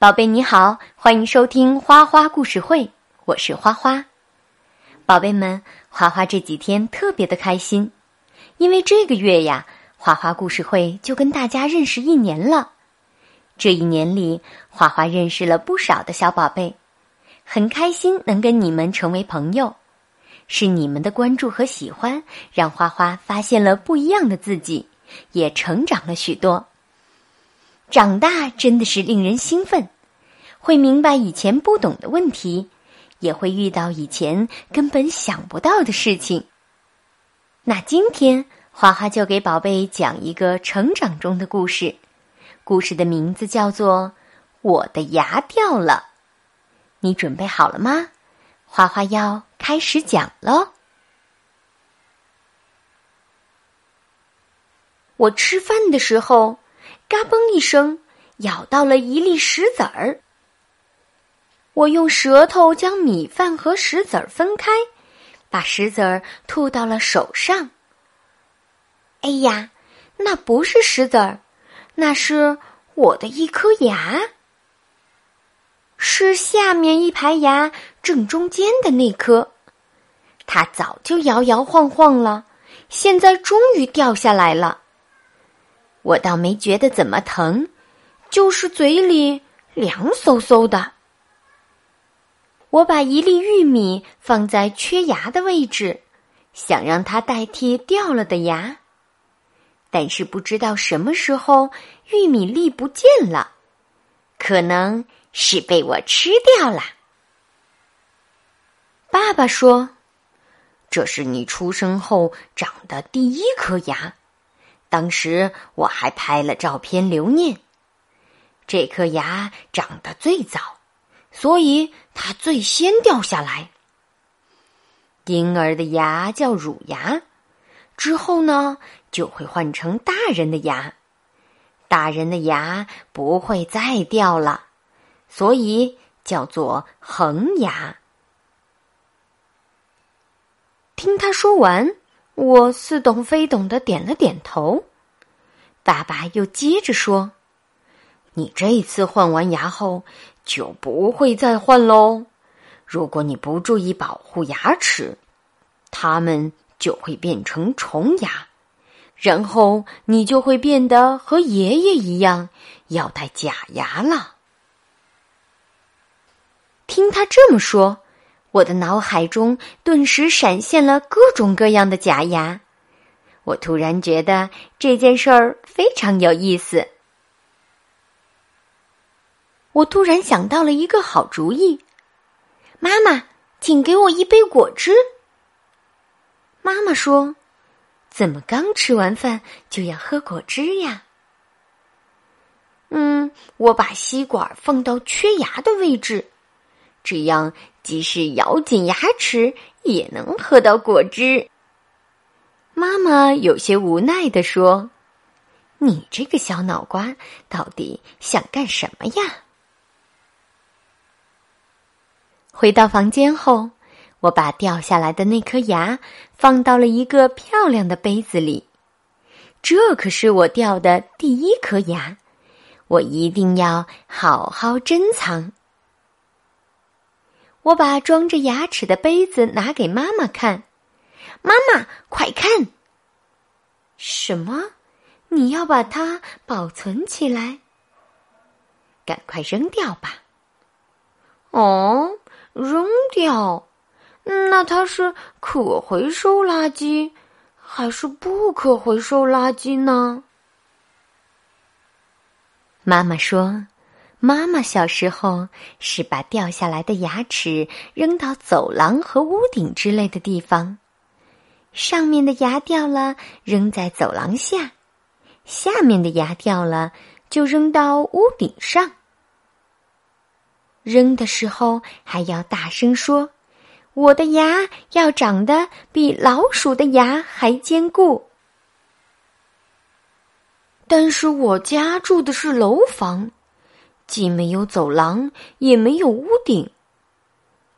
宝贝你好，欢迎收听花花故事会，我是花花。宝贝们，花花这几天特别的开心，因为这个月呀，花花故事会就跟大家认识一年了。这一年里，花花认识了不少的小宝贝，很开心能跟你们成为朋友。是你们的关注和喜欢，让花花发现了不一样的自己，也成长了许多。长大真的是令人兴奋，会明白以前不懂的问题，也会遇到以前根本想不到的事情。那今天花花就给宝贝讲一个成长中的故事，故事的名字叫做《我的牙掉了》。你准备好了吗？花花要开始讲喽。我吃饭的时候。嘎嘣一声，咬到了一粒石子儿。我用舌头将米饭和石子儿分开，把石子儿吐到了手上。哎呀，那不是石子儿，那是我的一颗牙，是下面一排牙正中间的那颗。它早就摇摇晃晃了，现在终于掉下来了。我倒没觉得怎么疼，就是嘴里凉飕飕的。我把一粒玉米放在缺牙的位置，想让它代替掉了的牙，但是不知道什么时候玉米粒不见了，可能是被我吃掉了。爸爸说：“这是你出生后长的第一颗牙。”当时我还拍了照片留念。这颗牙长得最早，所以它最先掉下来。婴儿的牙叫乳牙，之后呢就会换成大人的牙，大人的牙不会再掉了，所以叫做恒牙。听他说完。我似懂非懂的点了点头，爸爸又接着说：“你这一次换完牙后就不会再换喽。如果你不注意保护牙齿，它们就会变成虫牙，然后你就会变得和爷爷一样要戴假牙了。”听他这么说。我的脑海中顿时闪现了各种各样的假牙，我突然觉得这件事儿非常有意思。我突然想到了一个好主意，妈妈，请给我一杯果汁。妈妈说：“怎么刚吃完饭就要喝果汁呀？”嗯，我把吸管放到缺牙的位置。这样，即使咬紧牙齿也能喝到果汁。妈妈有些无奈地说：“你这个小脑瓜，到底想干什么呀？”回到房间后，我把掉下来的那颗牙放到了一个漂亮的杯子里。这可是我掉的第一颗牙，我一定要好好珍藏。我把装着牙齿的杯子拿给妈妈看，妈妈快看！什么？你要把它保存起来？赶快扔掉吧！哦，扔掉？那它是可回收垃圾还是不可回收垃圾呢？妈妈说。妈妈小时候是把掉下来的牙齿扔到走廊和屋顶之类的地方，上面的牙掉了扔在走廊下，下面的牙掉了就扔到屋顶上。扔的时候还要大声说：“我的牙要长得比老鼠的牙还坚固。”但是我家住的是楼房。既没有走廊，也没有屋顶。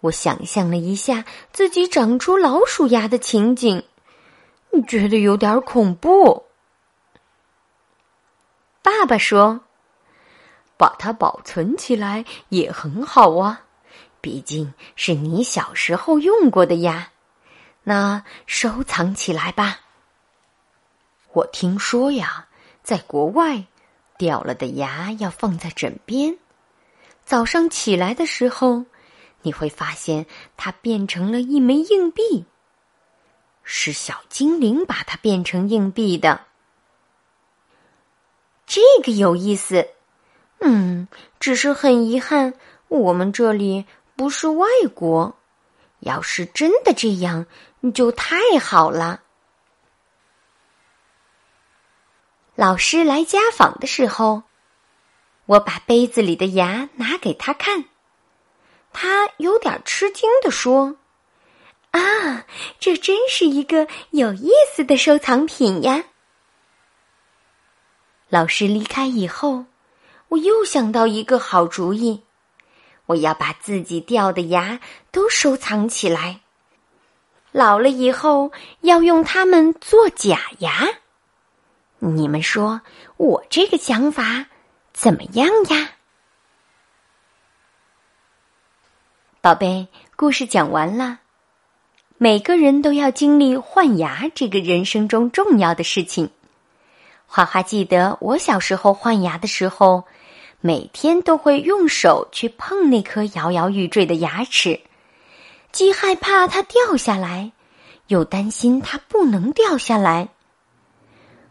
我想象了一下自己长出老鼠牙的情景，觉得有点恐怖。爸爸说：“把它保存起来也很好啊，毕竟是你小时候用过的呀。那收藏起来吧。我听说呀，在国外，掉了的牙要放在枕边，早上起来的时候，你会发现它变成了一枚硬币。是小精灵把它变成硬币的。这个有意思，嗯，只是很遗憾，我们这里不是外国。要是真的这样，你就太好了。老师来家访的时候，我把杯子里的牙拿给他看，他有点吃惊的说：“啊，这真是一个有意思的收藏品呀。”老师离开以后，我又想到一个好主意，我要把自己掉的牙都收藏起来，老了以后要用它们做假牙。你们说我这个想法怎么样呀？宝贝，故事讲完了。每个人都要经历换牙这个人生中重要的事情。花花记得，我小时候换牙的时候，每天都会用手去碰那颗摇摇欲坠的牙齿，既害怕它掉下来，又担心它不能掉下来。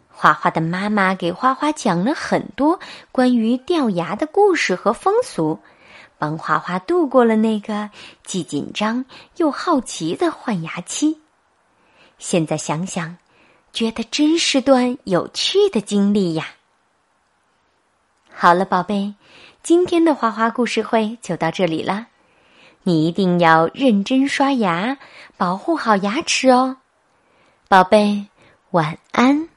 花花的妈妈给花花讲了很多关于掉牙的故事和风俗，帮花花度过了那个既紧张又好奇的换牙期。现在想想。觉得真是段有趣的经历呀！好了，宝贝，今天的花花故事会就到这里了。你一定要认真刷牙，保护好牙齿哦，宝贝，晚安。